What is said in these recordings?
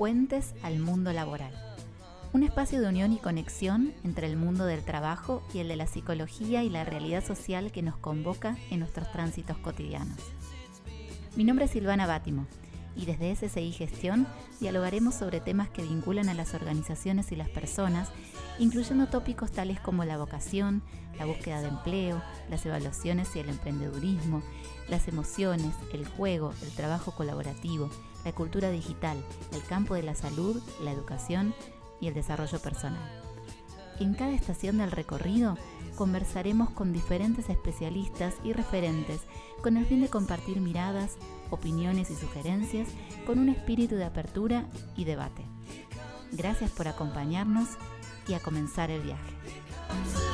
Puentes al Mundo Laboral, un espacio de unión y conexión entre el mundo del trabajo y el de la psicología y la realidad social que nos convoca en nuestros tránsitos cotidianos. Mi nombre es Silvana Bátimo y desde SSI Gestión dialogaremos sobre temas que vinculan a las organizaciones y las personas, incluyendo tópicos tales como la vocación, la búsqueda de empleo, las evaluaciones y el emprendedurismo, las emociones, el juego, el trabajo colaborativo, la cultura digital, el campo de la salud, la educación y el desarrollo personal. En cada estación del recorrido conversaremos con diferentes especialistas y referentes con el fin de compartir miradas, opiniones y sugerencias con un espíritu de apertura y debate. Gracias por acompañarnos y a comenzar el viaje.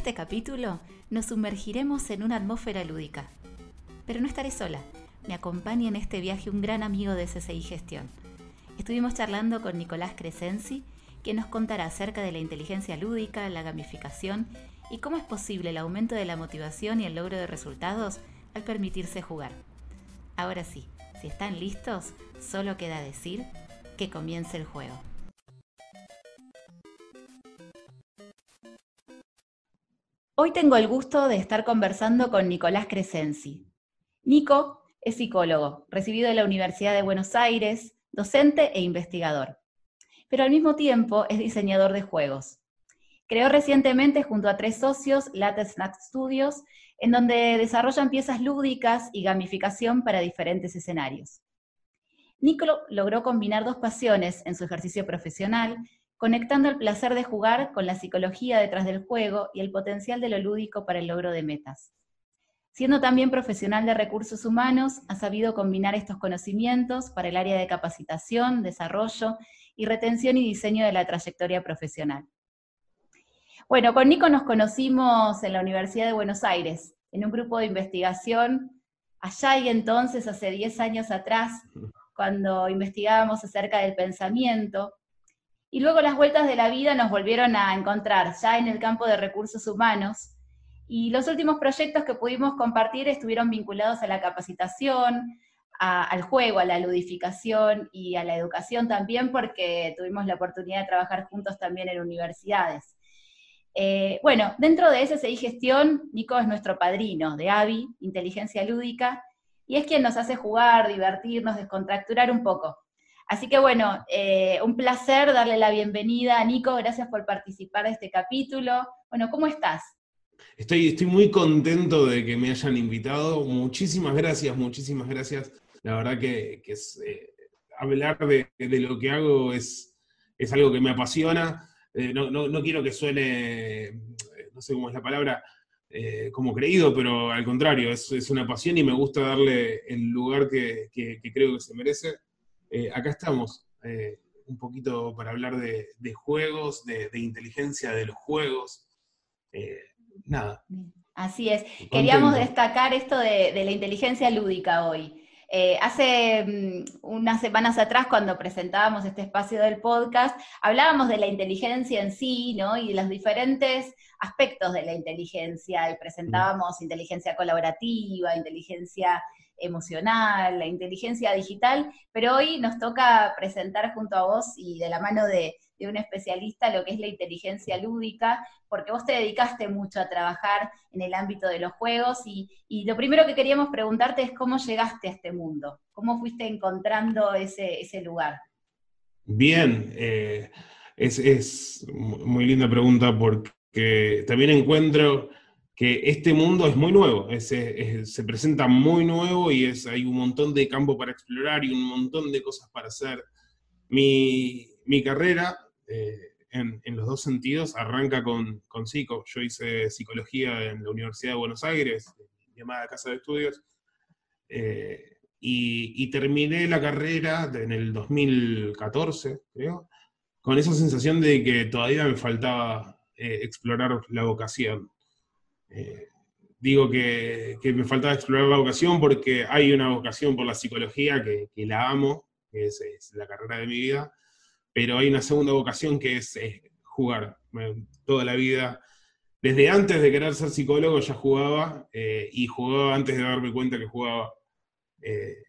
Este capítulo nos sumergiremos en una atmósfera lúdica. Pero no estaré sola. Me acompaña en este viaje un gran amigo de SSI Gestión. Estuvimos charlando con Nicolás Crescenzi, que nos contará acerca de la inteligencia lúdica, la gamificación y cómo es posible el aumento de la motivación y el logro de resultados al permitirse jugar. Ahora sí, si están listos, solo queda decir que comience el juego. Hoy tengo el gusto de estar conversando con Nicolás Crescenzi. Nico es psicólogo, recibido de la Universidad de Buenos Aires, docente e investigador. Pero al mismo tiempo es diseñador de juegos. Creó recientemente junto a tres socios Latte Snack Studios, en donde desarrollan piezas lúdicas y gamificación para diferentes escenarios. Nico logró combinar dos pasiones en su ejercicio profesional conectando el placer de jugar con la psicología detrás del juego y el potencial de lo lúdico para el logro de metas. Siendo también profesional de recursos humanos, ha sabido combinar estos conocimientos para el área de capacitación, desarrollo y retención y diseño de la trayectoria profesional. Bueno, con Nico nos conocimos en la Universidad de Buenos Aires, en un grupo de investigación, allá y entonces, hace 10 años atrás, cuando investigábamos acerca del pensamiento, y luego las vueltas de la vida nos volvieron a encontrar ya en el campo de recursos humanos. Y los últimos proyectos que pudimos compartir estuvieron vinculados a la capacitación, al juego, a la ludificación y a la educación también, porque tuvimos la oportunidad de trabajar juntos también en universidades. Eh, bueno, dentro de SSI Gestión, Nico es nuestro padrino de AVI, Inteligencia Lúdica, y es quien nos hace jugar, divertirnos, descontracturar un poco. Así que bueno, eh, un placer darle la bienvenida a Nico, gracias por participar de este capítulo. Bueno, ¿cómo estás? Estoy, muy contento de que me hayan invitado. Muchísimas gracias, muchísimas gracias. La verdad que, eh, hablar de, lo que hago es, es algo que me apasiona. Eh, no, quiero que suene, no sé cómo es la palabra, como creído, pero al contrario, es, una pasión y me gusta darle el lugar que creo que se merece. Eh, acá estamos, eh, un poquito para hablar de, juegos, de, inteligencia de los juegos. Eh, nada. Así es. Queríamos destacar esto de, la inteligencia lúdica hoy. hace mm, unas semanas atrás, cuando presentábamos este espacio del podcast, hablábamos de la inteligencia en sí, ¿no? Y los diferentes aspectos de la inteligencia, y presentábamos inteligencia colaborativa, inteligencia emocional, la inteligencia digital, pero hoy nos toca presentar junto a vos y de la mano de, un especialista lo que es la inteligencia lúdica, porque vos te dedicaste mucho a trabajar en el ámbito de los juegos y, lo primero que queríamos preguntarte es cómo llegaste a este mundo, cómo fuiste encontrando ese, lugar. Bien, eh, es, es muy linda pregunta porque también encuentro que este mundo es muy nuevo, se presenta muy nuevo y es, hay un montón de campo para explorar y un montón de cosas para hacer. Mi, carrera, eh, en, los dos sentidos, arranca con, con psico. Yo hice psicología en la Universidad de Buenos Aires, llamada Casa de Estudios, eh, y, terminé la carrera en el 2014, creo, con esa sensación de que todavía me faltaba eh, explorar la vocación. Eh, digo que, me faltaba explorar la vocación porque hay una vocación por la psicología que, la amo, que es, la carrera de mi vida, pero hay una segunda vocación que es, jugar. toda la vida, desde antes de querer ser psicólogo ya jugaba eh, y jugaba antes de darme cuenta que jugaba. Eh,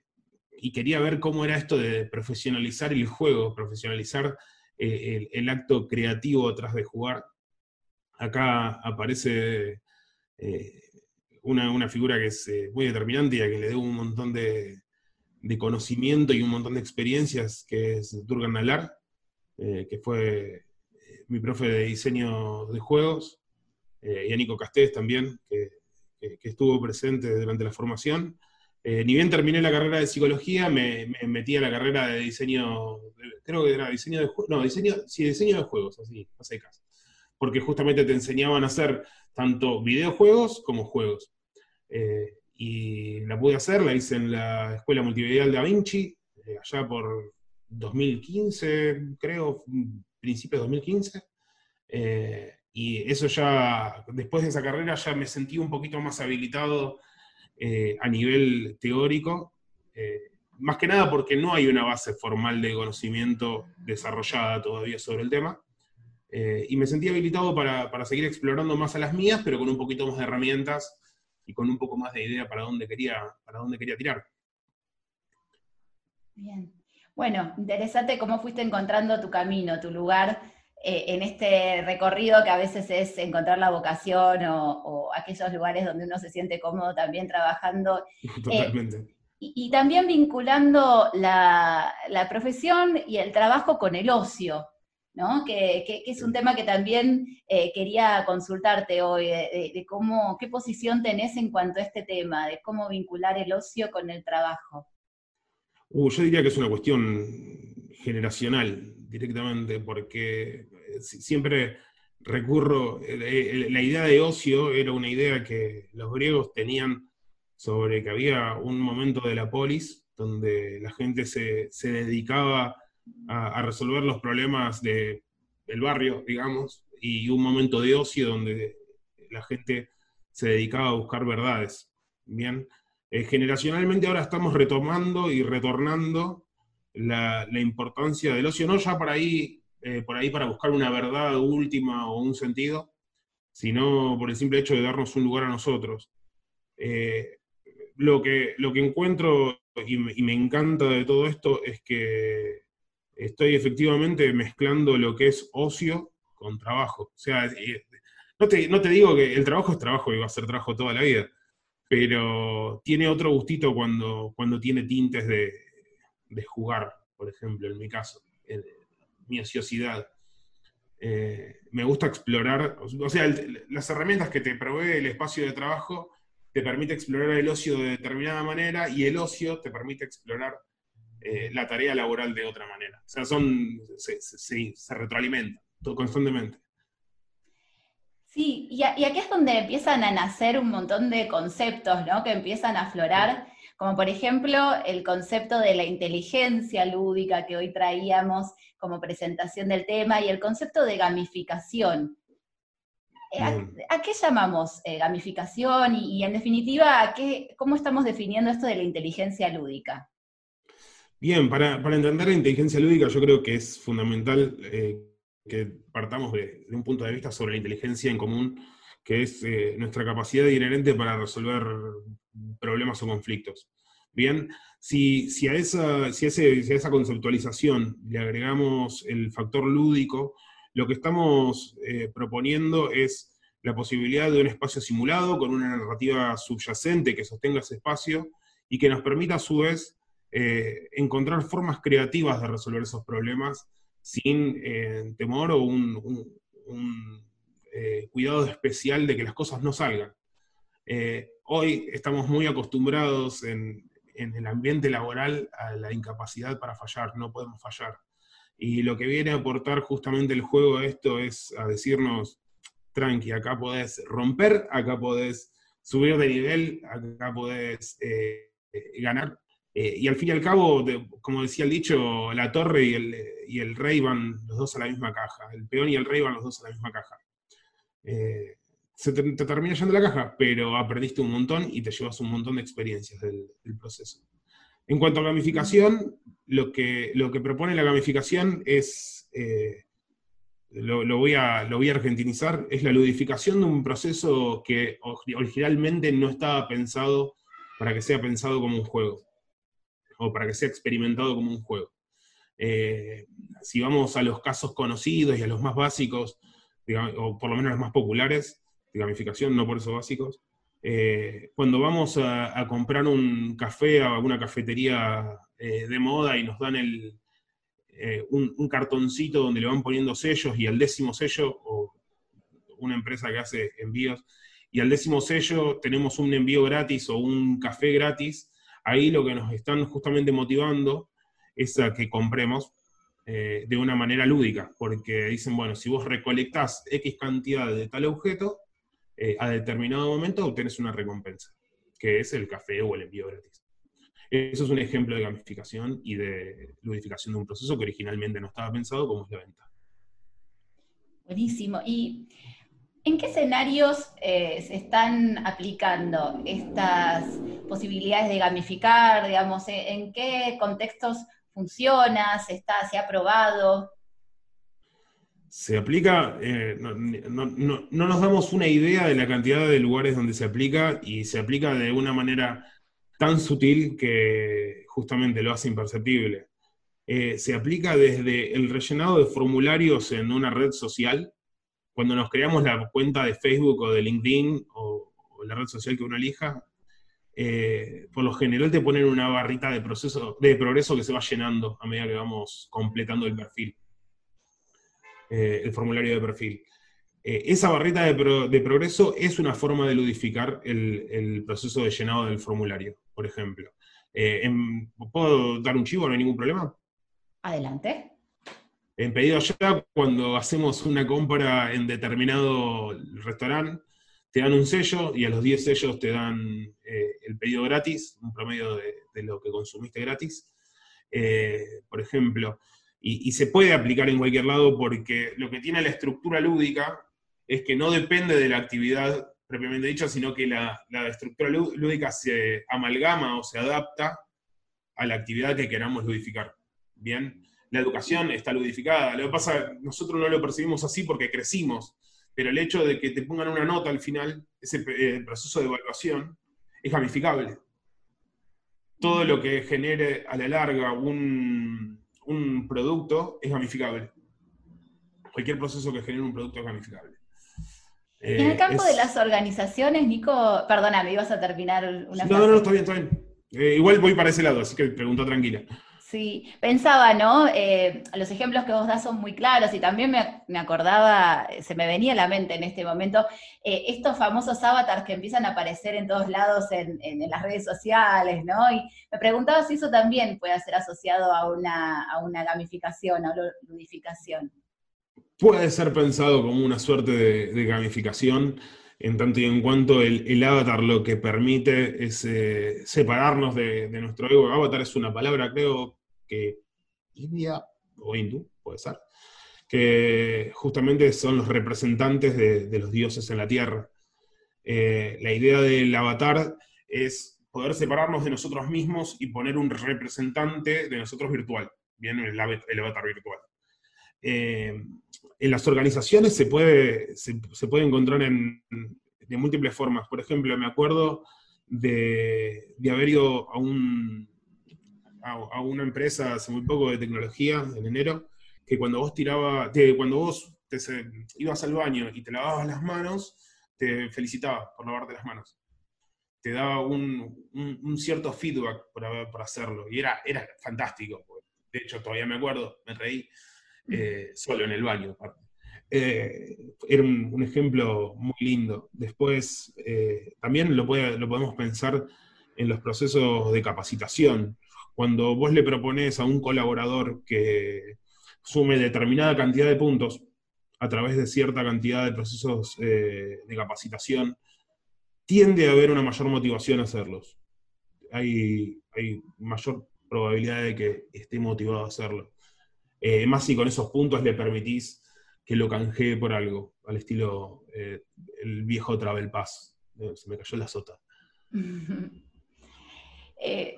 y quería ver cómo era esto de profesionalizar el juego, profesionalizar eh, el, acto creativo atrás de jugar. Acá aparece una, figura que es muy determinante y a quien le debo un montón de, conocimiento y un montón de experiencias, que es Durgan Nalar, que fue mi profe de diseño de juegos, eh, y a Nico Castés también, que, estuvo presente durante la formación. Eh, ni bien terminé la carrera de psicología, me, metí a la carrera de diseño, creo que era diseño de juegos, no, diseño, sí, diseño de juegos, así, a secas. Porque justamente te enseñaban a hacer tanto videojuegos como juegos. Eh, y la pude hacer, la hice en la Escuela Multimedial Da Vinci, allá por 2015, creo, principios de 2015. Eh, y eso ya, después de esa carrera, ya me sentí un poquito más habilitado eh, a nivel teórico, eh, más que nada porque no hay una base formal de conocimiento desarrollada todavía sobre el tema. Y me sentí habilitado para, para, seguir explorando más a las mías, pero con un poquito más de herramientas y con un poco más de idea para dónde quería, para dónde quería tirar. Bien. Bueno, interesante cómo fuiste encontrando tu camino, tu lugar eh, en este recorrido que a veces es encontrar la vocación o, aquellos lugares donde uno se siente cómodo también trabajando. Totalmente. y, también vinculando la, profesión y el trabajo con el ocio, ¿no? Que, es un tema que también eh, quería consultarte hoy, de, cómo, qué posición tenés en cuanto a este tema, de cómo vincular el ocio con el trabajo. Uh, yo diría que es una cuestión generacional directamente, porque eh, siempre recurro, eh, la idea de ocio era una idea que los griegos tenían sobre que había un momento de la polis donde la gente se, dedicaba a, resolver los problemas del barrio, digamos, y un momento de ocio donde la gente se dedicaba a buscar verdades. Bien, eh, generacionalmente ahora estamos retomando y retornando la, importancia del ocio, no ya por ahí, eh, por ahí para buscar una verdad última o un sentido, sino por el simple hecho de darnos un lugar a nosotros. Eh, lo, que, lo que encuentro y me, encanta de todo esto es que estoy efectivamente mezclando lo que es ocio con trabajo. O sea, no te, no te digo que el trabajo es trabajo y va a ser trabajo toda la vida, pero tiene otro gustito cuando, cuando tiene tintes de, jugar, por ejemplo, en mi caso, mi ociosidad. Eh, me gusta explorar, o sea, las herramientas que te provee el espacio de trabajo te permite explorar el ocio de determinada manera y el ocio te permite explorar eh, la tarea laboral de otra manera. O sea, son, se, se, se retroalimentan constantemente. Sí, y, aquí es donde empiezan a nacer un montón de conceptos, ¿no? Que empiezan a aflorar, como por ejemplo el concepto de la inteligencia lúdica que hoy traíamos como presentación del tema y el concepto de gamificación. Eh, ¿A, qué llamamos eh, gamificación y, en definitiva, ¿a qué, cómo estamos definiendo esto de la inteligencia lúdica? Bien, para, entender la inteligencia lúdica yo creo que es fundamental eh, que partamos de, un punto de vista sobre la inteligencia en común, que es eh, nuestra capacidad inherente para resolver problemas o conflictos. Bien, si, a esa, si, esa conceptualización le agregamos el factor lúdico, lo que estamos eh, proponiendo es la posibilidad de un espacio simulado con una narrativa subyacente que sostenga ese espacio y que nos permita a su vez eh, encontrar formas creativas de resolver esos problemas sin eh, temor o un, eh, cuidado especial de que las cosas no salgan. Hoy estamos muy acostumbrados en, el ambiente laboral a la incapacidad para fallar, no podemos fallar. Y lo que viene a aportar justamente el juego a esto es a decirnos, tranqui, acá podés romper, acá podés subir de nivel, acá podés ganar eh, y al fin y al cabo, como decía el dicho, la torre y el, y el, rey van los dos a la misma caja, el peón y el rey van los dos a la misma caja. Eh, se te, termina yendo la caja, pero aprendiste un montón y te llevas un montón de experiencias del, proceso. En cuanto a gamificación, lo que, lo que propone la gamificación es, eh, lo, voy a, lo voy a argentinizar, es la ludificación de un proceso que originalmente no estaba pensado para que sea pensado como un juego, o para que sea experimentado como un juego. Eh, si vamos a los casos conocidos y a los más básicos, o por lo menos los más populares, de gamificación, no por eso básicos. Eh, cuando vamos a, comprar un café a alguna cafetería eh, de moda y nos dan el, eh, un, cartoncito donde le van poniendo sellos y al décimo sello, o una empresa que hace envíos, y al décimo sello tenemos un envío gratis o un café gratis, ahí lo que nos están justamente motivando es a que compremos de una manera lúdica, porque dicen, bueno, si vos recolectás X cantidad de tal objeto, eh, a determinado momento obtienes una recompensa, que es el café o el envío gratis. Eso es un ejemplo de gamificación y de ludificación de un proceso que originalmente no estaba pensado como es la venta. Buenísimo. ¿Y en qué escenarios eh, se están aplicando estas posibilidades de gamificar? Digamos, ¿en qué contextos funciona? ¿Se, está, se ha probado? se aplica, eh, no, nos damos una idea de la cantidad de lugares donde se aplica y se aplica de una manera tan sutil que justamente lo hace imperceptible. Eh, se aplica desde el rellenado de formularios en una red social, cuando nos creamos la cuenta de Facebook o de LinkedIn o, la red social que uno elija, eh, por lo general te ponen una barrita de, proceso, de progreso que se va llenando a medida que vamos completando el perfil. Eh, el formulario de perfil. Eh, esa barrita de, progreso es una forma de ludificar el, proceso de llenado del formulario, por ejemplo. Eh, ¿Puedo dar un chivo? ¿No hay ningún problema? Adelante. En pedido ya, cuando hacemos una compra en determinado restaurante, te dan un sello y a los 10 sellos te dan el pedido gratis, un promedio de, lo que consumiste gratis. por ejemplo, y, se puede aplicar en cualquier lado porque lo que tiene la estructura lúdica es que no depende de la actividad propiamente dicha, sino que la, estructura lúdica se amalgama o se adapta a la actividad que queramos ludificar. Bien, la educación está ludificada. Lo que pasa, nosotros no lo percibimos así porque crecimos, pero el hecho de que te pongan una nota al final, ese eh, proceso de evaluación, es gamificable. Todo lo que genere a la larga un, un producto es gamificable. Cualquier proceso que genere un producto es gamificable. en el eh, campo de las organizaciones, Nico, perdóname, ibas a terminar una No, no, no, está bien, está bien. Eh, igual voy para ese lado, así que pregunta tranquila. Sí, pensaba, ¿no? Eh, los ejemplos que vos das son muy claros y también me, acordaba, se me venía a la mente en este momento, eh, estos famosos avatars que empiezan a aparecer en todos lados en, las redes sociales, ¿no? Y me preguntaba si eso también puede ser asociado a una, a una gamificación, a una ludificación. Puede ser pensado como una suerte de, gamificación, en tanto y en cuanto el, avatar lo que permite es eh, separarnos de, de, nuestro ego. Avatar es una palabra, creo, que India o hindú, puede ser, que justamente son los representantes de, los dioses en la tierra. Eh, la idea del avatar es poder separarnos de nosotros mismos y poner un representante de nosotros virtual, bien, el, avatar virtual. Eh, en las organizaciones se puede, se, puede encontrar en, de múltiples formas. Por ejemplo, me acuerdo de haber ido a un, a, una empresa hace muy poco de tecnología, en enero, que cuando vos tiraba, cuando vos te, ibas al baño y te lavabas las manos, te felicitaba por lavarte las manos. Te daba un, cierto feedback por, hacerlo. Y era, era fantástico. De hecho, todavía me acuerdo, me reí mm. eh, solo en el baño. Eh, era un, ejemplo muy lindo. Después, eh, también lo, puede, lo podemos pensar en los procesos de capacitación cuando vos le propones a un colaborador que sume determinada cantidad de puntos a través de cierta cantidad de procesos eh, de capacitación, tiende a haber una mayor motivación a hacerlos. Hay, mayor probabilidad de que esté motivado a hacerlo. Eh, más si con esos puntos le permitís que lo canjee por algo, al estilo eh, el viejo Travel Pass. Eh, se me cayó la sota. Eh,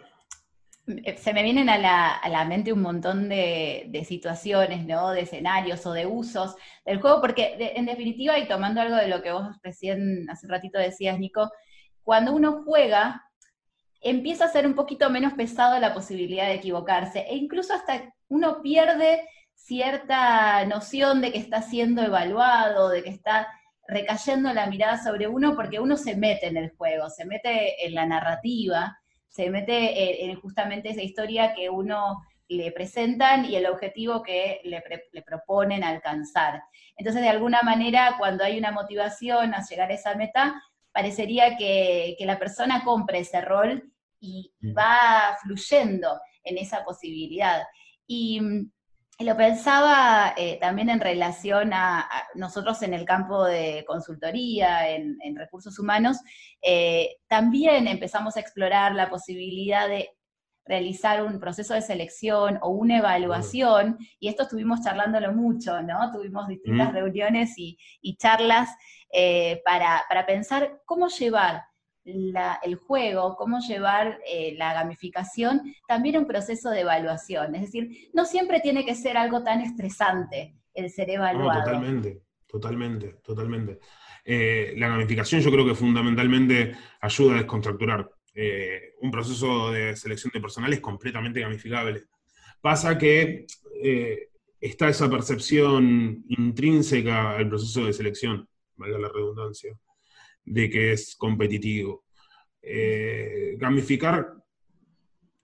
se me vienen a la, mente un montón de, situaciones, ¿no? De escenarios o de usos del juego, porque en definitiva, y tomando algo de lo que vos recién hace un ratito decías, Nico, cuando uno juega, empieza a ser un poquito menos pesado la posibilidad de equivocarse, e incluso hasta uno pierde cierta noción de que está siendo evaluado, de que está recayendo la mirada sobre uno, porque uno se mete en el juego, se mete en la narrativa, se mete en, justamente esa historia que uno le presentan y el objetivo que le, proponen alcanzar. Entonces, de alguna manera, cuando hay una motivación a llegar a esa meta, parecería que, que la persona compra ese rol y mm. va fluyendo en esa posibilidad. Y lo pensaba eh, también en relación a, nosotros en el campo de consultoría, en, recursos humanos, eh, también empezamos a explorar la posibilidad de realizar un proceso de selección o una evaluación, y esto estuvimos charlándolo mucho, ¿no? Tuvimos distintas mm. reuniones y, charlas eh, para, para pensar cómo llevar el juego, cómo llevar eh, la gamificación, también un proceso de evaluación. Es decir, no siempre tiene que ser algo tan estresante el ser evaluado. totalmente, totalmente, totalmente. Eh, la gamificación yo creo que fundamentalmente ayuda a descontracturar. Eh, un proceso de selección de personal es completamente gamificable. Pasa que está esa percepción intrínseca al proceso de selección, valga la redundancia de que es competitivo. Eh, gamificar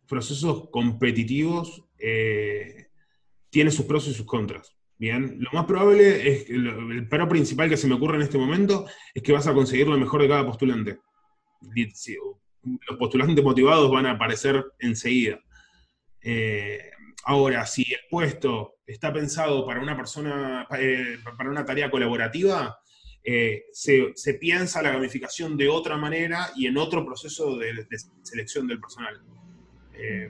procesos competitivos eh, tiene sus pros y sus contras. Bien, lo más probable es el pero principal que se me ocurre en este momento es que vas a conseguir lo mejor de cada postulante. Los postulantes motivados van a aparecer enseguida. Eh, ahora, si el puesto está pensado para una persona, para una tarea colaborativa, eh, se, piensa la gamificación de otra manera y en otro proceso de, selección del personal. Eh,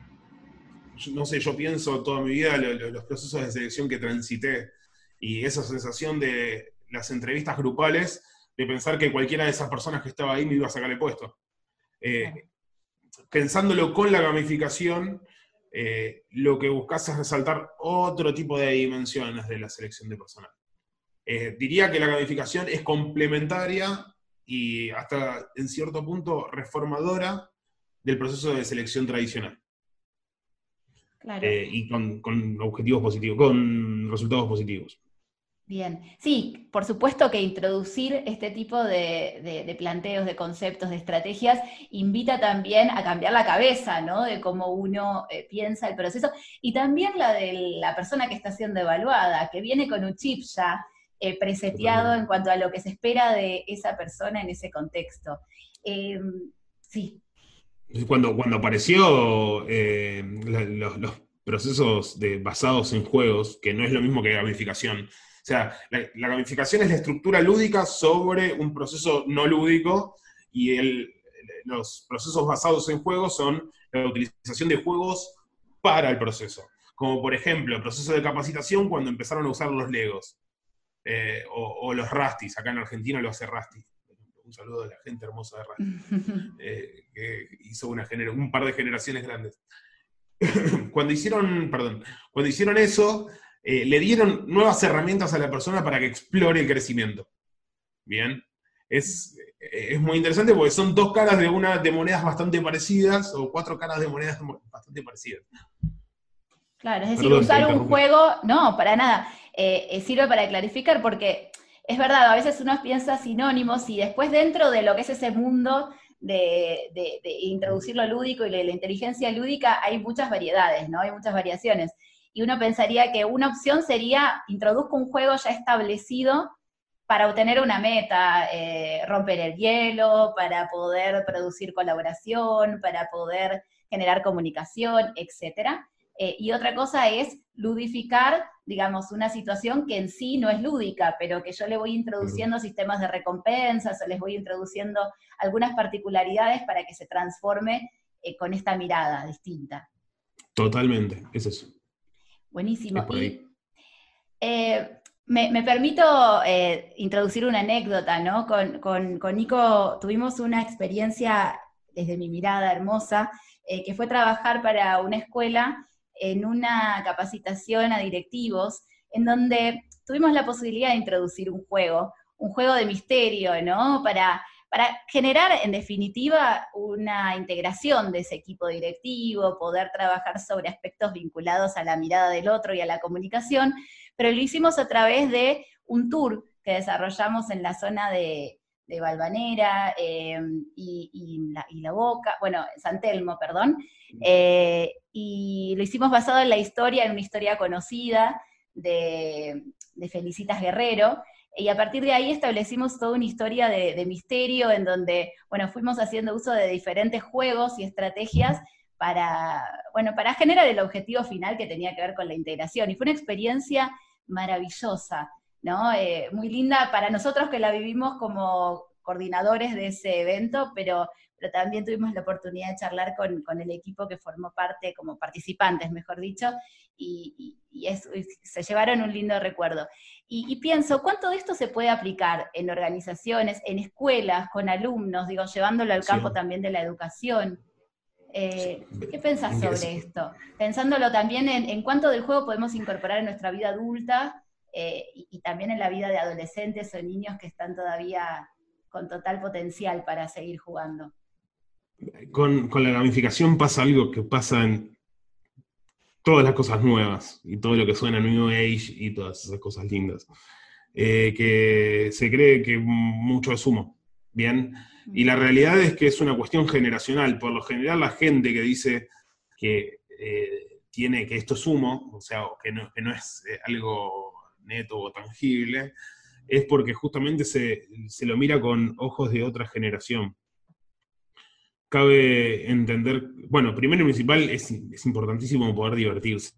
no sé, yo pienso toda mi vida los procesos de selección que transité y esa sensación de las entrevistas grupales, de pensar que cualquiera de esas personas que estaba ahí me iba a sacar el puesto. Eh, pensándolo con la gamificación, lo que buscas es resaltar otro tipo de dimensiones de la selección de personal. Eh, diría que la gamificación es complementaria y hasta en cierto punto reformadora del proceso de selección tradicional. Eh, y con, objetivos positivos, con resultados positivos. Bien, sí, por supuesto que introducir este tipo de, planteos, de conceptos, de estrategias, invita también a cambiar la cabeza, ¿no? De cómo uno eh, piensa el proceso, y también la de la persona que está siendo evaluada, que viene con un chip ya eh, preseteado en cuanto a lo que se espera de esa persona en ese contexto. Em, sí. Cuando, cuando apareció eh, los, procesos de, basados en juegos, que no es lo mismo que gamificación. O sea, la, gamificación es la estructura lúdica sobre un proceso no lúdico y el, los procesos basados en juegos son la utilización de juegos para el proceso. Como por ejemplo, el proceso de capacitación cuando empezaron a usar los Legos. Eh, o, los Rastis, acá en Argentina lo hace Rasti. Un saludo a la gente hermosa de Rasti, eh, que hizo una un par de generaciones grandes. cuando hicieron, perdón, cuando hicieron eso, eh, le dieron nuevas herramientas a la persona para que explore el crecimiento. Bien, es, es, muy interesante porque son dos caras de una de monedas bastante parecidas o cuatro caras de monedas bastante parecidas. Claro, es decir, usar un juego, no, para nada. Eh, eh, sirve para clarificar porque es verdad, a veces uno piensa sinónimos y después dentro de lo que es ese mundo de, introducir lo lúdico y la, la inteligencia lúdica hay muchas variedades, ¿no? Hay muchas variaciones. Y uno pensaría que una opción sería introduzco un juego ya establecido para obtener una meta, eh, romper el hielo, para poder producir colaboración, para poder generar comunicación, etcétera. Eh, y otra cosa es ludificar, digamos, una situación que en sí no es lúdica, pero que yo le voy introduciendo sistemas de recompensas o les voy introduciendo algunas particularidades para que se transforme eh, con esta mirada distinta. Totalmente, es eso. Buenísimo. y, eh, Me, permito eh, introducir una anécdota, ¿no? Con, con, Nico tuvimos una experiencia, desde mi mirada hermosa, eh, que fue trabajar para una escuela en una capacitación a directivos, en donde tuvimos la posibilidad de introducir un juego, un juego de misterio, ¿no? Para, para generar, en definitiva, una integración de ese equipo directivo, poder trabajar sobre aspectos vinculados a la mirada del otro y a la comunicación, pero lo hicimos a través de un tour que desarrollamos en la zona de, de Valvanera em, y, la, Boca, bueno, San Telmo, perdón, eh, y lo hicimos basado en la historia, en una historia conocida de, Felicitas Guerrero, y a partir de ahí establecimos toda una historia de, de, misterio en donde, bueno, fuimos haciendo uso de diferentes juegos y estrategias para, bueno, para generar el objetivo final que tenía que ver con la integración. Y fue una experiencia maravillosa, ¿no? Eh, muy linda para nosotros que la vivimos como coordinadores de ese evento, pero, pero también tuvimos la oportunidad de charlar con, el equipo que formó parte, como participantes, mejor dicho, y, se llevaron un lindo recuerdo. Y, pienso, ¿cuánto de esto se puede aplicar en organizaciones, en escuelas, con alumnos, digo, llevándolo al campo también de la educación? Eh, ¿Qué pensás sobre esto? Pensándolo también en, cuánto del juego podemos incorporar en nuestra vida adulta eh, y, también en la vida de adolescentes o niños que están todavía con total potencial para seguir jugando. Con, la gamificación pasa algo que pasa en todas las cosas nuevas y todo lo que suena New Age y todas esas cosas lindas. Eh, que se cree que mucho es humo. Bien, y la realidad es que es una cuestión generacional. Por lo general, la gente que dice que eh, tiene que esto es humo, o sea, que no, es eh, algo neto o tangible, es porque justamente se, lo mira con ojos de otra generación. Cabe entender, bueno, primero y principal, es, importantísimo poder divertirse.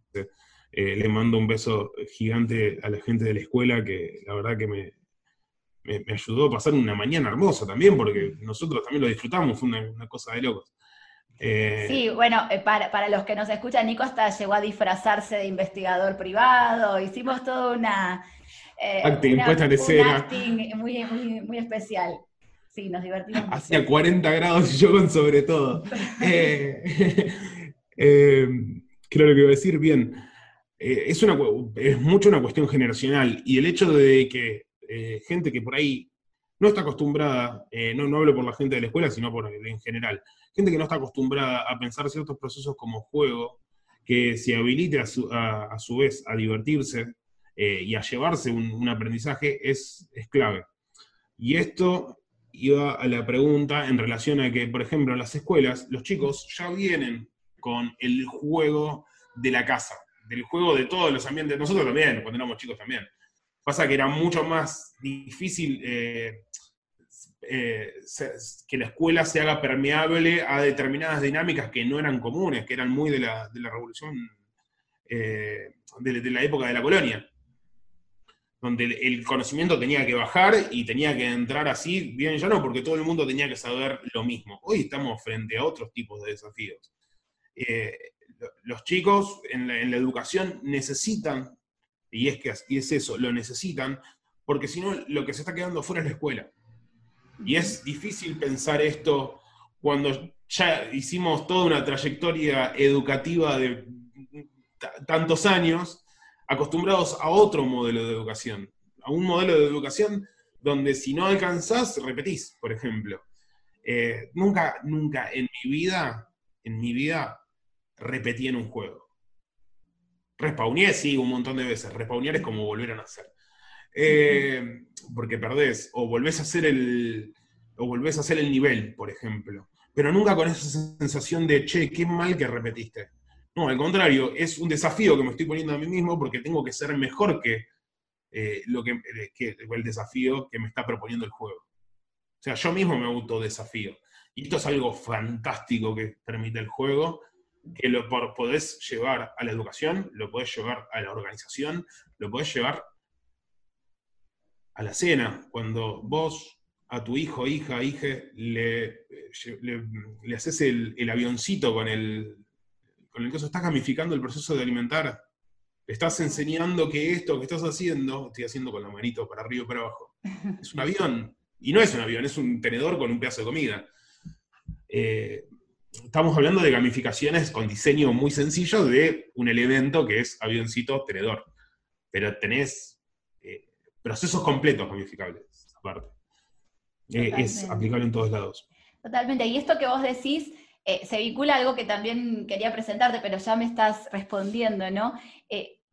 Eh, le mando un beso gigante a la gente de la escuela que la verdad que me, me, ayudó a pasar una mañana hermosa también, porque nosotros también lo disfrutamos, fue una, cosa de locos. Eh, sí, bueno, eh, para, los que nos escuchan, Nico hasta llegó a disfrazarse de investigador privado, hicimos toda una... Eh, acting, puesta en escena. acting muy, muy, muy especial. Sí, nos divertimos. Hacía 40 grados y yo con sobre todo. creo lo que iba a decir, bien, es, una, es mucho una cuestión generacional y el hecho de que eh, gente que por ahí no está acostumbrada, eh, no, no hablo por la gente de la escuela, sino por en general, gente que no está acostumbrada a pensar ciertos procesos como juego, que se habilite a su, vez a divertirse eh, y a llevarse un, aprendizaje es, es, clave. Y esto iba a la pregunta en relación a que, por ejemplo, en las escuelas, los chicos ya vienen con el juego de la casa, del juego de todos los ambientes, nosotros también, cuando éramos chicos también Pasa que era mucho más difícil eh, eh, que la escuela se haga permeable a determinadas dinámicas que no eran comunes, que eran muy de la, revolución, eh, de, la época de la colonia, donde el, conocimiento tenía que bajar y tenía que entrar así, bien ya no, porque todo el mundo tenía que saber lo mismo. Hoy estamos frente a otros tipos de desafíos. los chicos en la educación necesitan y es que es eso, lo necesitan, porque si no, lo que se está quedando fuera es la escuela. Y es difícil pensar esto cuando ya hicimos toda una trayectoria educativa de tantos años, acostumbrados a otro modelo de educación, a un modelo de educación donde si no alcanzás, repetís, por ejemplo. Eh, nunca, nunca en mi vida, en mi vida, repetí en un juego. Respawné, sí, un montón de veces. Respawnear es como volver a nacer. Eh, porque perdés, o volvés a hacer el. o volvés a hacer el nivel, por ejemplo. Pero nunca con esa sensación de, che, qué mal que repetiste. No, al contrario, es un desafío que me estoy poniendo a mí mismo porque tengo que ser mejor que, eh, lo que, que, el desafío que me está proponiendo el juego. O sea, yo mismo me autodesafío. Y esto es algo fantástico que permite el juego que lo podés llevar a la educación, lo podés llevar a la organización, lo podés llevar a la cena, cuando vos a tu hijo, hija, hija, le, le, haces el, avioncito con el, con el que estás gamificando el proceso de alimentar Le estás enseñando que esto que estás haciendo, estoy haciendo con la manito para arriba y para abajo, es un avión. Y no es un avión, es un tenedor con un pedazo de comida. Eh, estamos hablando de gamificaciones con diseño muy sencillo de un elemento que es avioncito tenedor. Pero tenés eh, procesos completos gamificables, aparte. Eh, es aplicable en todos lados. Totalmente. Y esto que vos decís eh, se vincula a algo que también quería presentarte, pero ya me estás respondiendo, ¿no?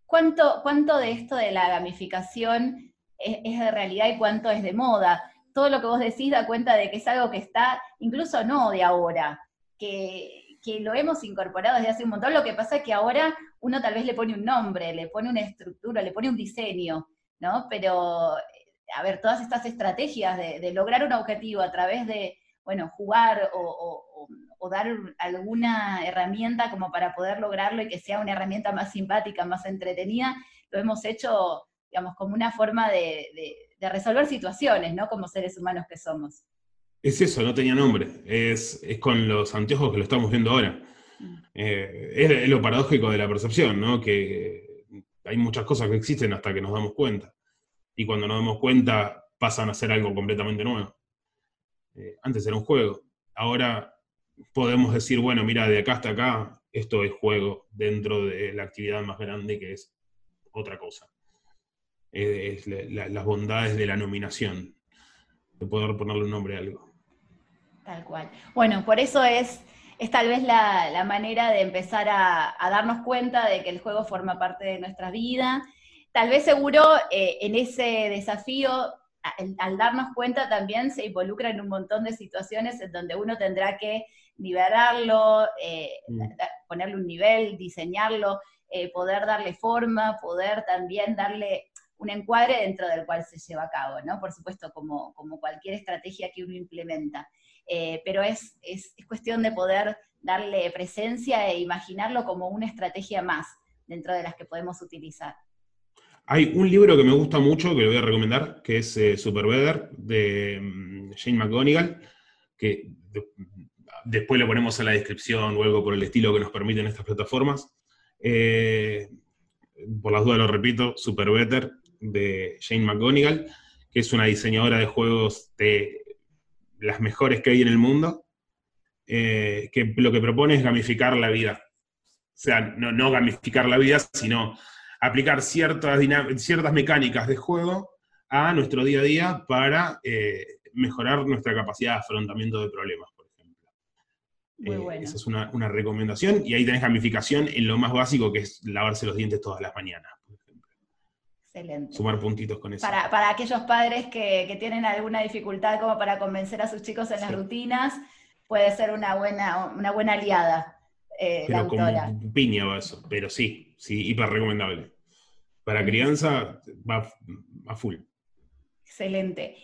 ¿cuánto, ¿Cuánto de esto de la gamificación es, es de realidad y cuánto es de moda? Todo lo que vos decís da cuenta de que es algo que está, incluso no de ahora, que, lo hemos incorporado desde hace un montón, lo que pasa es que ahora uno tal vez le pone un nombre, le pone una estructura, le pone un diseño, ¿no? Pero, a ver, todas estas estrategias de, lograr un objetivo a través de, bueno, jugar o, dar alguna herramienta como para poder lograrlo y que sea una herramienta más simpática, más entretenida, lo hemos hecho, digamos, como una forma de, de resolver situaciones, ¿no? Como seres humanos que somos. Es eso, no tenía nombre. Es, con los anteojos que lo estamos viendo ahora. Mm. Eh, es, lo paradójico de la percepción, ¿no? Que hay muchas cosas que existen hasta que nos damos cuenta. Y cuando nos damos cuenta pasan a ser algo completamente nuevo. Eh, antes era un juego. Ahora podemos decir, bueno, mira, de acá hasta acá, esto es juego dentro de la actividad más grande que es otra cosa. Es, las bondades de la nominación, de poder ponerle un nombre a algo. Tal cual. Bueno, por eso es, es tal vez la, manera de empezar a, darnos cuenta de que el juego forma parte de nuestra vida. Tal vez seguro eh, en ese desafío, al, darnos cuenta también se involucra en un montón de situaciones en donde uno tendrá que liberarlo, eh, mm. ponerle un nivel, diseñarlo, eh, poder darle forma, poder también darle un encuadre dentro del cual se lleva a cabo, ¿no? Por supuesto, como, como cualquier estrategia que uno implementa. Eh, pero es, es, cuestión de poder darle presencia e imaginarlo como una estrategia más dentro de las que podemos utilizar. Hay un libro que me gusta mucho, que le voy a recomendar, que es eh, Super Better, de mm, Jane McGonigal, que después le ponemos en la descripción o algo por el estilo que nos permiten estas plataformas. Eh, por las dudas lo repito, Super Better, de Jane McGonigal, que es una diseñadora de juegos de las mejores que hay en el mundo, eh, que lo que propone es gamificar la vida. O sea, no, gamificar la vida, sino aplicar ciertas, ciertas mecánicas de juego a nuestro día a día para eh, mejorar nuestra capacidad de afrontamiento de problemas, por ejemplo. Muy eh, bueno. Esa es una, una, recomendación. Y ahí tenés gamificación en lo más básico, que es lavarse los dientes todas las mañanas. Sumar puntitos con eso. Para, aquellos padres que, tienen alguna dificultad como para convencer a sus chicos en las rutinas, puede ser una buena, una buena aliada. Eh, pero con piña va eso, pero sí, sí, hiper recomendable. Para crianza va a full. Excelente.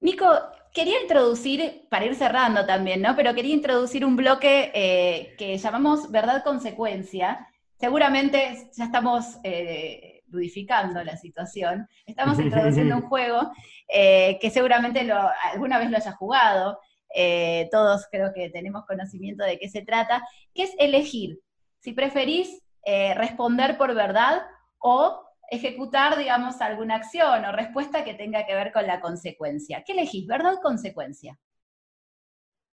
Nico, quería introducir, para ir cerrando también, ¿no? Pero quería introducir un bloque eh, que llamamos verdad-consecuencia. Seguramente ya estamos eh, ludificando la situación, estamos introduciendo un juego eh, que seguramente lo, alguna vez lo hayas jugado, eh, todos creo que tenemos conocimiento de qué se trata, que es elegir si preferís eh, responder por verdad o ejecutar, digamos, alguna acción o respuesta que tenga que ver con la consecuencia. ¿Qué elegís, verdad o consecuencia?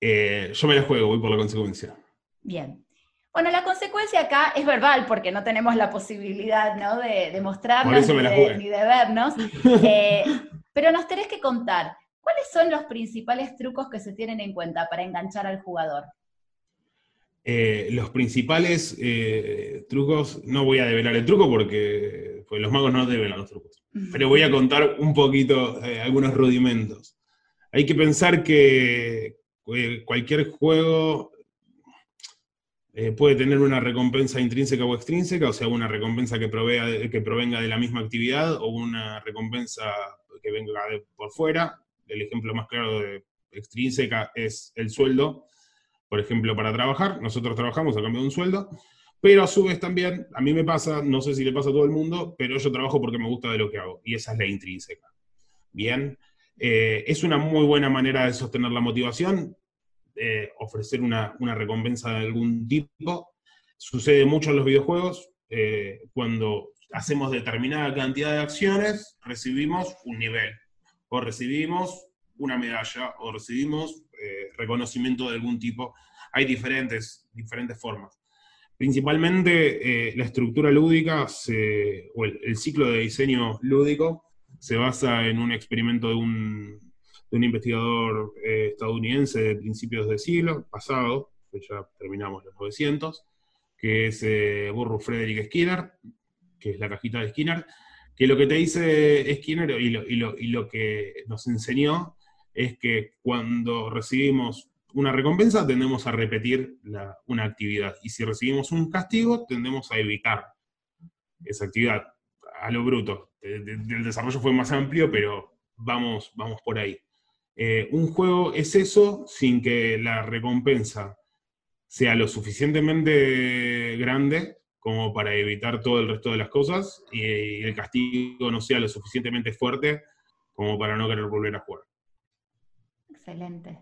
yo me la juego, voy por la consecuencia. Bien. Bueno, la consecuencia acá es verbal, porque no tenemos la posibilidad ¿no? de, de mostrarnos ni de, vernos. Eh, pero nos tenés que contar, ¿cuáles son los principales trucos que se tienen en cuenta para enganchar al jugador? Eh, los principales eh, trucos, no voy a develar el truco porque pues, los magos no develan los trucos, pero voy a contar un poquito algunos rudimentos. Hay que pensar que cualquier juego eh, puede tener una recompensa intrínseca o extrínseca, o sea, una recompensa que, que provenga de la misma actividad o una recompensa que venga por fuera. El ejemplo más claro de extrínseca es el sueldo, por ejemplo, para trabajar. Nosotros trabajamos a cambio de un sueldo, pero a su vez también, a mí me pasa, no sé si le pasa a todo el mundo, pero yo trabajo porque me gusta de lo que hago, y esa es la intrínseca. Bien, eh, es una muy buena manera de sostener la motivación, ofrecer una, recompensa de algún tipo. Sucede mucho en los videojuegos, eh, cuando hacemos determinada cantidad de acciones, recibimos un nivel, o recibimos una medalla, o recibimos eh, reconocimiento de algún tipo. Hay diferentes, diferentes formas. Principalmente eh, la estructura lúdica o el, ciclo de diseño lúdico se basa en un experimento de un, investigador eh, estadounidense de principios del siglo pasado, que ya terminamos los 900, que es eh, Burro Frederick Skinner, que es la cajita de Skinner, que lo que te dice Skinner y y lo que nos enseñó es que cuando recibimos una recompensa tendemos a repetir una actividad y si recibimos un castigo tendemos a evitar esa actividad a lo bruto. El desarrollo fue más amplio, pero vamos, vamos por ahí. Eh, un juego es eso sin que la recompensa sea lo suficientemente grande como para evitar todo el resto de las cosas y el castigo no sea lo suficientemente fuerte como para no querer volver a jugar. Excelente.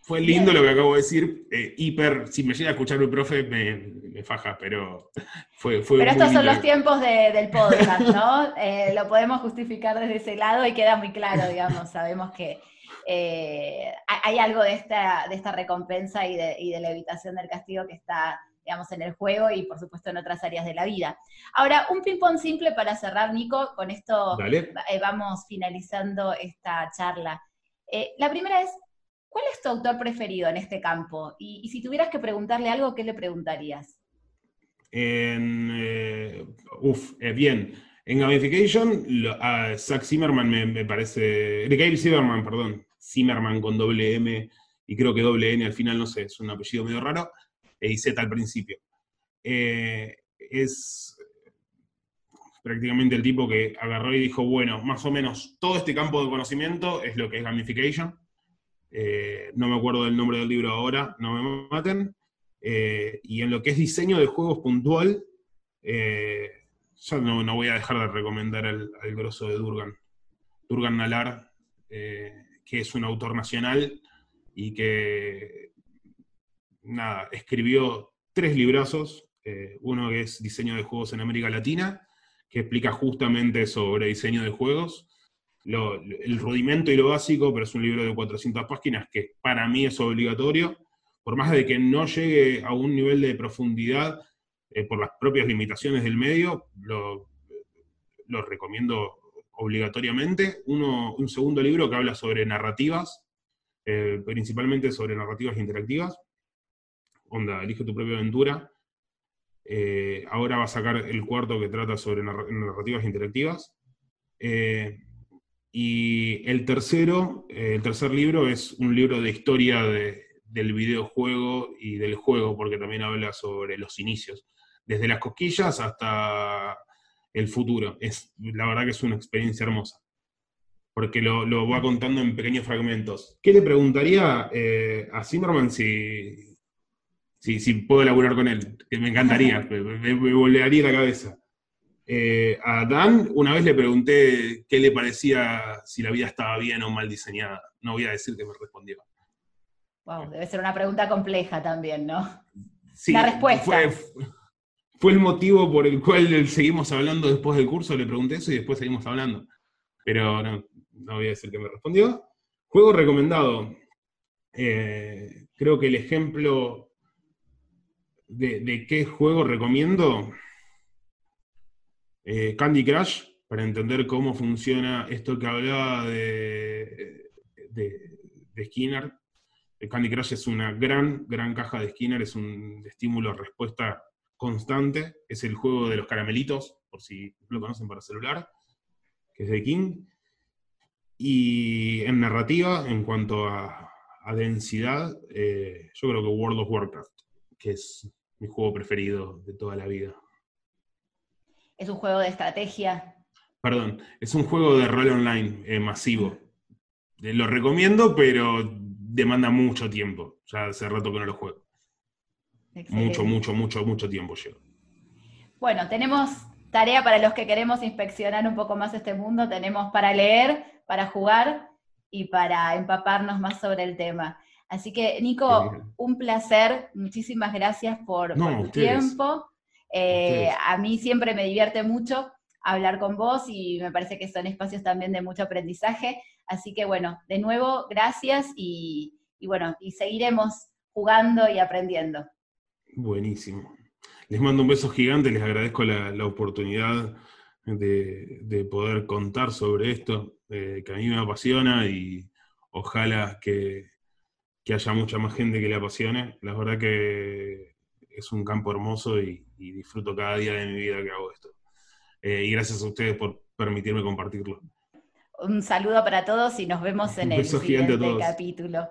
Fue lindo lo que acabo de decir, eh, hiper, si me llega a escuchar mi profe me, faja, pero fue... fue pero estos son los tiempos del podcast, ¿no? Eh, lo podemos justificar desde ese lado y queda muy claro, digamos, sabemos que eh, hay algo de esta, de esta recompensa y de, y de la evitación del castigo que está digamos, en el juego y por supuesto en otras áreas de la vida. Ahora, un ping-pong simple para cerrar, Nico, con esto vamos finalizando esta charla. la primera es, ¿Cuál es tu autor preferido en este campo? Y, si tuvieras que preguntarle algo, ¿qué le preguntarías? En, eh, uf, eh, bien. En Gamification, a Zach Zimmerman me, parece. De Gabe Zimmerman, perdón. Zimmerman con doble M y creo que doble N al final, no sé, es un apellido medio raro. E y Z al principio. Eh, es prácticamente el tipo que agarró y dijo: bueno, más o menos todo este campo de conocimiento es lo que es gamification eh, no me acuerdo del nombre del libro ahora, no me maten. Eh, y en lo que es diseño de juegos puntual, eh, ya no, voy a dejar de recomendar al, grosso de Durgan. Durgan Nalar, que es un autor nacional y que, nada, escribió tres librazos. uno que es diseño de juegos en América Latina, que explica justamente sobre diseño de juegos el rudimento y lo básico, pero es un libro de 400 páginas que para mí es obligatorio, por más de que no llegue a un nivel de profundidad eh, por las propias limitaciones del medio, lo, recomiendo obligatoriamente. Uno, un segundo libro que habla sobre narrativas, eh, principalmente sobre narrativas interactivas. Onda, elige tu propia aventura. Eh, ahora va a sacar el cuarto que trata sobre narrativas interactivas. Y el tercero, el tercer libro es un libro de historia del videojuego y del juego, porque también habla sobre los inicios, desde las cosquillas hasta el futuro. Es, la verdad que es una experiencia hermosa, porque lo, va contando en pequeños fragmentos. ¿Qué le preguntaría eh, a Zimmerman si, si, puedo elaborar con él? Que me encantaría, me, me, me volvería la cabeza. Eh, a Dan una vez le pregunté qué le parecía si la vida estaba bien o mal diseñada. No voy a decir que me respondió. Wow, debe ser una pregunta compleja también, ¿no? Sí, la respuesta. Fue, el motivo por el cual seguimos hablando después del curso, le pregunté eso y después seguimos hablando. Pero no, voy a decir que me respondió. Juego recomendado. Eh, creo que el ejemplo de, de qué juego recomiendo eh, Candy Crush, para entender cómo funciona esto que hablaba de, de, Skinner. Eh, Candy Crush es una gran, gran caja de Skinner, es un estímulo-respuesta constante. Es el juego de los caramelitos, por si lo conocen para celular, que es de King. Y en narrativa, en cuanto a, densidad, eh, yo creo que World of Warcraft, que es mi juego preferido de toda la vida. ¿Es un juego de estrategia? Perdón, es un juego de rol online eh, masivo. Eh, lo recomiendo, pero demanda mucho tiempo. Ya hace rato que no lo juego. Mucho, mucho, mucho, mucho tiempo llevo. Bueno, tenemos tarea para los que queremos inspeccionar un poco más este mundo. Tenemos para leer, para jugar y para empaparnos más sobre el tema. Así que, Nico, un placer. Muchísimas gracias por, tu tiempo. Eh, a mí siempre me divierte mucho hablar con vos y me parece que son espacios también de mucho aprendizaje. Así que bueno, de nuevo, gracias y, bueno, y seguiremos jugando y aprendiendo. Buenísimo. Les mando un beso gigante, les agradezco la, oportunidad de, poder contar sobre esto, eh, que a mí me apasiona y ojalá que, haya mucha más gente que le apasione. La verdad que es un campo hermoso y, disfruto cada día de mi vida que hago esto. Eh, y gracias a ustedes por permitirme compartirlo. Un saludo para todos y nos vemos en el siguiente capítulo.